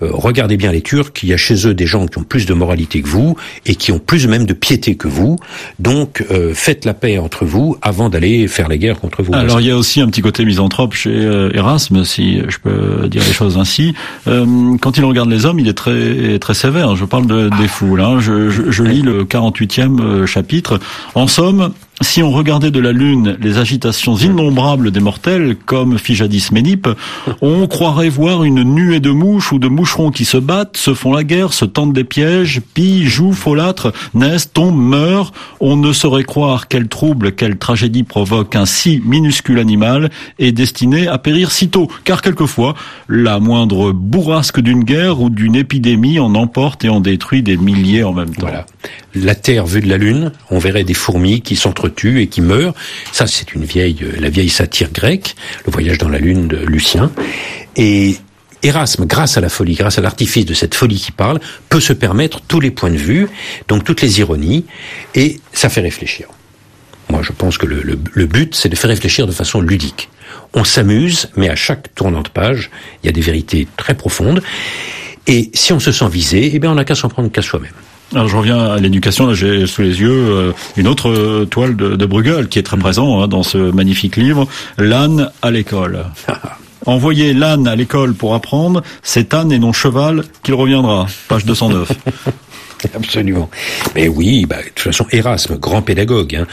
[SPEAKER 2] regardez bien les Turcs, il y a chez eux des gens qui ont plus de moralité que vous et qui ont plus même de piété que vous. Donc euh, faites la paix entre vous avant d'aller faire la guerre contre vous.
[SPEAKER 1] Alors il y a aussi un petit côté misanthrope chez euh, Erasme, si je peux dire les choses ainsi. quand il regarde les hommes, il est très très sévère. Je parle de, des foules. Hein. Je, je, je, lis le 48e chapitre. En somme, si on regardait de la Lune les agitations innombrables des mortels, comme fit jadis Ménippe, (laughs) on croirait voir une nuée de mouches ou de moucherons qui se battent, se font la guerre, se tentent des pièges, pillent, jouent, folâtrent, naissent, tombent, meurent. On ne saurait croire quel trouble, quelle tragédie provoque un si minuscule animal et destiné à périr si tôt. Car quelquefois, la moindre bourrasque d'une guerre ou d'une épidémie en emporte et en détruit des milliers en même temps.
[SPEAKER 2] Voilà. La Terre vue de la Lune, on verrait des fourmis qui s'entre tue et qui meurt. Ça, c'est une vieille, euh, la vieille satire grecque, le voyage dans la lune de Lucien. Et Erasme, grâce à la folie, grâce à l'artifice de cette folie qui parle, peut se permettre tous les points de vue, donc toutes les ironies, et ça fait réfléchir. Moi, je pense que le, but, c'est de faire réfléchir de façon ludique. On s'amuse, mais à chaque tournant de page, il y a des vérités très profondes. Et si on se sent visé, eh bien, on n'a qu'à s'en prendre qu'à soi-même.
[SPEAKER 1] Alors je reviens à l'éducation. Là, j'ai sous les yeux euh, une autre euh, toile de, de, Bruegel qui est très présent hein, dans ce magnifique livre, l'âne à l'école. (laughs) Envoyer l'âne à l'école pour apprendre, c'est âne et non cheval qu'il reviendra. Page 209. (laughs) (laughs)
[SPEAKER 2] Absolument. Mais oui, bah, de toute façon, Erasme, grand pédagogue. Hein.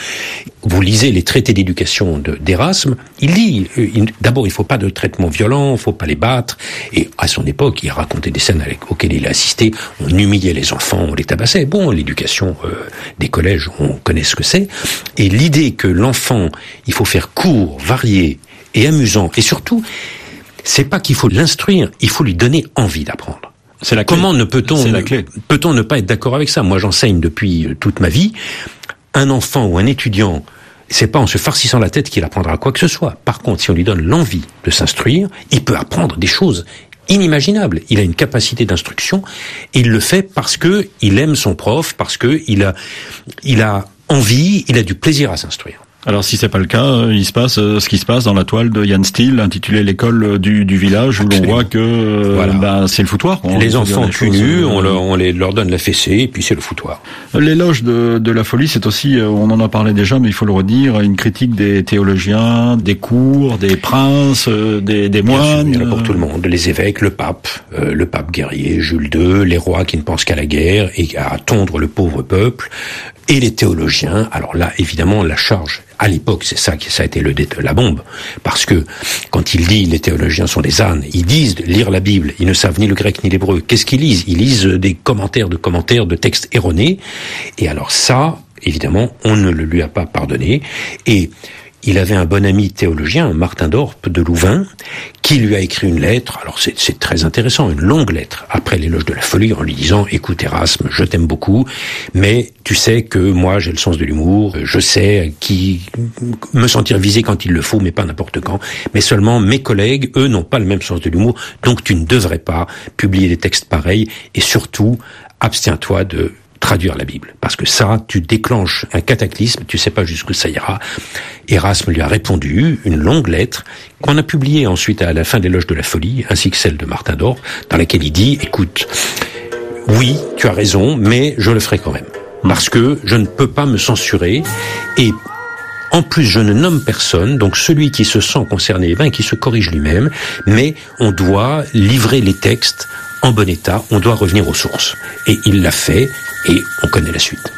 [SPEAKER 2] Vous lisez les traités d'éducation d'Erasme, il dit, euh, d'abord, il ne faut pas de traitement violent, il ne faut pas les battre. Et à son époque, il racontait des scènes auxquelles il a assisté. On humiliait les enfants, on les tabassait. Bon, l'éducation euh, des collèges, on connaît ce que c'est. Et l'idée que l'enfant, il faut faire court, varié et amusant, et surtout, c'est pas qu'il faut l'instruire, il faut lui donner envie d'apprendre. C'est la Comment ne peut-on peut-on ne pas être d'accord avec ça? Moi, j'enseigne depuis euh, toute ma vie. Un enfant ou un étudiant, c'est pas en se farcissant la tête qu'il apprendra quoi que ce soit. Par contre, si on lui donne l'envie de s'instruire, il peut apprendre des choses inimaginables. Il a une capacité d'instruction et il le fait parce que il aime son prof, parce que il a, il a envie, il a du plaisir à s'instruire.
[SPEAKER 1] Alors si c'est pas le cas, euh, il se passe euh, ce qui se passe dans la toile de Yann Steele intitulée l'école euh, du, du, village où l'on voit que ben, c'est le foutoir.
[SPEAKER 2] Les enfants cul on, leur, on les, leur donne la fessée et puis c'est le foutoir.
[SPEAKER 1] L'éloge de, de la folie, c'est aussi, on en a parlé déjà, mais il faut le redire, une critique des théologiens, des cours, des princes, des, des moines.
[SPEAKER 2] il y en a pour tout le monde, les évêques, le pape, le pape guerrier, Jules II, les rois qui ne pensent qu'à la guerre et à tondre le pauvre peuple, et les théologiens. Alors là, évidemment, la charge à l'époque, c'est ça qui ça a été le la bombe, parce que quand il dit les théologiens sont des ânes, ils disent lire la Bible, ils ne savent ni le grec ni l'hébreu. Qu'est-ce qu'ils lisent? Ils lisent des commentaires de commentaires de textes erronés. Et alors ça, évidemment, on ne le lui a pas pardonné. Et il avait un bon ami théologien, Martin Dorp de Louvain, qui lui a écrit une lettre. Alors c'est très intéressant, une longue lettre après l'éloge de la folie, en lui disant "Écoute Erasme, je t'aime beaucoup, mais tu sais que moi j'ai le sens de l'humour, je sais qui me sentir visé quand il le faut, mais pas n'importe quand. Mais seulement mes collègues, eux, n'ont pas le même sens de l'humour, donc tu ne devrais pas publier des textes pareils, et surtout abstiens-toi de traduire la Bible. Parce que ça, tu déclenches un cataclysme, tu sais pas jusqu'où ça ira. Erasme lui a répondu, une longue lettre, qu'on a publiée ensuite à la fin des loges de la folie, ainsi que celle de Martin d'Or, dans laquelle il dit, écoute, oui, tu as raison, mais je le ferai quand même. Parce que je ne peux pas me censurer et en plus, je ne nomme personne, donc celui qui se sent concerné, ben, qui se corrige lui-même, mais on doit livrer les textes en bon état, on doit revenir aux sources. Et il l'a fait, et on connaît la suite.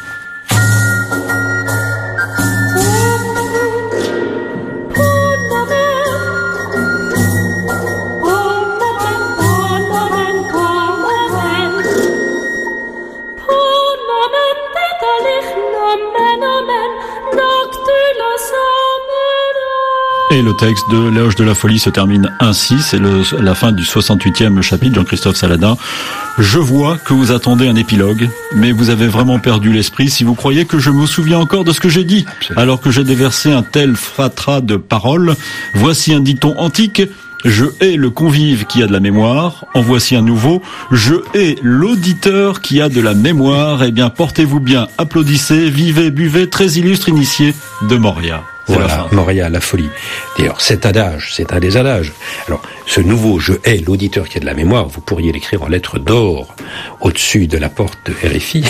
[SPEAKER 1] Et le texte de L'âge de la folie se termine ainsi, c'est la fin du 68e chapitre, Jean-Christophe Saladin. Je vois que vous attendez un épilogue, mais vous avez vraiment perdu l'esprit si vous croyez que je me souviens encore de ce que j'ai dit, alors que j'ai déversé un tel fatras de paroles. Voici un dicton antique, je hais le convive qui a de la mémoire. En voici un nouveau. Je hais l'auditeur qui a de la mémoire. Eh bien, portez-vous bien, applaudissez, vivez, buvez, très illustre initié de Moria.
[SPEAKER 2] Voilà, Moria, la folie. D'ailleurs, cet adage, c'est un des adages. Alors, ce nouveau je hais l'auditeur qui a de la mémoire, vous pourriez l'écrire en lettres d'or au-dessus de la porte de RFI.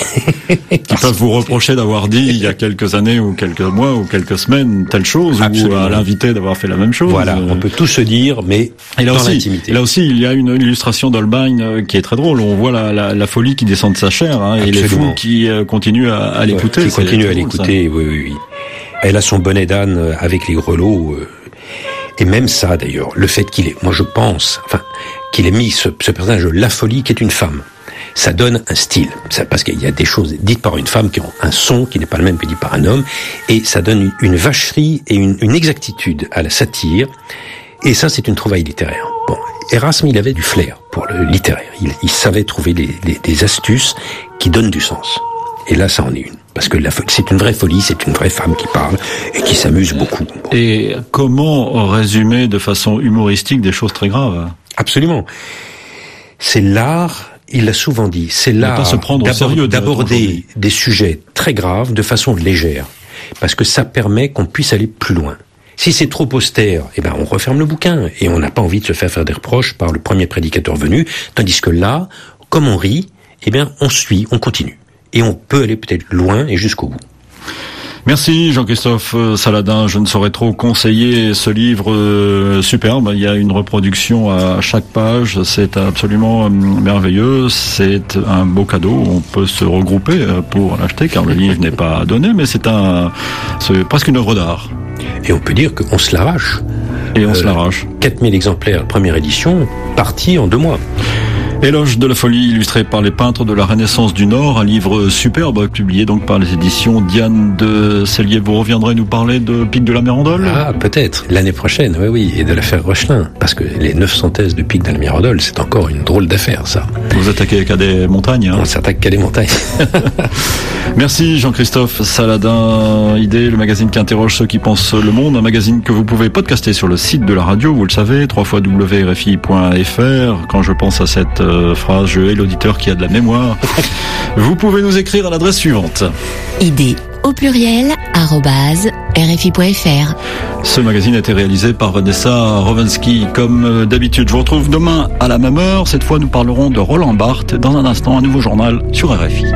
[SPEAKER 1] Ils (laughs) peuvent vous reprocher d'avoir dit il y a quelques années ou quelques mois ou quelques semaines telle chose ou à l'invité d'avoir fait la même chose.
[SPEAKER 2] Voilà, on peut tout se dire, mais
[SPEAKER 1] et là
[SPEAKER 2] dans
[SPEAKER 1] aussi, Là aussi, il y a une illustration d'Holbein euh, qui est très drôle. On voit la, la, folie qui descend de sa chair hein, et les fous qui euh, continuent à, à l'écouter.
[SPEAKER 2] qui continuent à l'écouter, oui, oui, oui. Elle a son bonnet d'âne euh, avec les grelots. Euh, et même ça, d'ailleurs, le fait qu'il ait, moi je pense, enfin, qu'il ait mis ce, personnage de la folie qui est une femme. Ça donne un style, parce qu'il y a des choses dites par une femme qui ont un son qui n'est pas le même que dit par un homme, et ça donne une, vacherie et une, exactitude à la satire. Et ça, c'est une trouvaille littéraire. Bon, Erasme, il avait du flair pour le littéraire. Il, savait trouver des astuces qui donnent du sens. Et là, ça en est une. Parce que c'est une vraie folie, c'est une vraie femme qui parle et qui s'amuse beaucoup.
[SPEAKER 1] Et comment résumer de façon humoristique des choses très graves?
[SPEAKER 2] Absolument. C'est l'art, il l'a souvent dit, c'est l'art d'aborder des sujets très graves de façon légère. parce que ça permet qu'on puisse aller plus loin. Si c'est trop austère, eh ben on referme le bouquin et on n'a pas envie de se faire faire des reproches par le premier prédicateur venu, tandis que là, comme on rit, eh bien on suit, on continue et on peut aller peut-être loin et jusqu'au bout.
[SPEAKER 1] Merci Jean-Christophe Saladin. Je ne saurais trop conseiller ce livre euh, superbe. Il y a une reproduction à chaque page. C'est absolument euh, merveilleux. C'est un beau cadeau. On peut se regrouper euh, pour l'acheter car le livre n'est pas donné, mais c'est un, c'est presque une œuvre d'art.
[SPEAKER 2] Et on peut dire qu'on se l'arrache.
[SPEAKER 1] Et on se l'arrache.
[SPEAKER 2] 4000 exemplaires, première édition, parti en deux mois.
[SPEAKER 1] Éloge de la folie illustré par les peintres de la Renaissance du Nord, un livre superbe publié donc par les éditions Diane de Cellier. Vous reviendrez nous parler de Pic de la Mirandole?
[SPEAKER 2] Ah, peut-être, l'année prochaine, oui, oui, et de l'affaire Rochelin. Parce que les 900 thèses de Pic de la Mirandole, c'est encore une drôle d'affaire, ça.
[SPEAKER 1] Vous attaquez qu'à des montagnes hein?
[SPEAKER 2] On s'attaque qu'à des montagnes. (laughs) (laughs)
[SPEAKER 1] Merci Jean-Christophe Saladin, idée, le magazine qui interroge ceux qui pensent le monde, un magazine que vous pouvez podcaster sur le site de la radio, vous le savez, www.rfi.fr. Quand je pense à cette euh, phrase, je hais l'auditeur qui a de la mémoire. (laughs) vous pouvez nous écrire à l'adresse suivante.
[SPEAKER 3] Idée au pluriel rfi.fr.
[SPEAKER 1] Ce magazine a été réalisé par Vanessa Rovensky. Comme euh, d'habitude, je vous retrouve demain à la même heure. Cette fois, nous parlerons de Roland Barthes. Dans un instant, un nouveau journal sur RFI.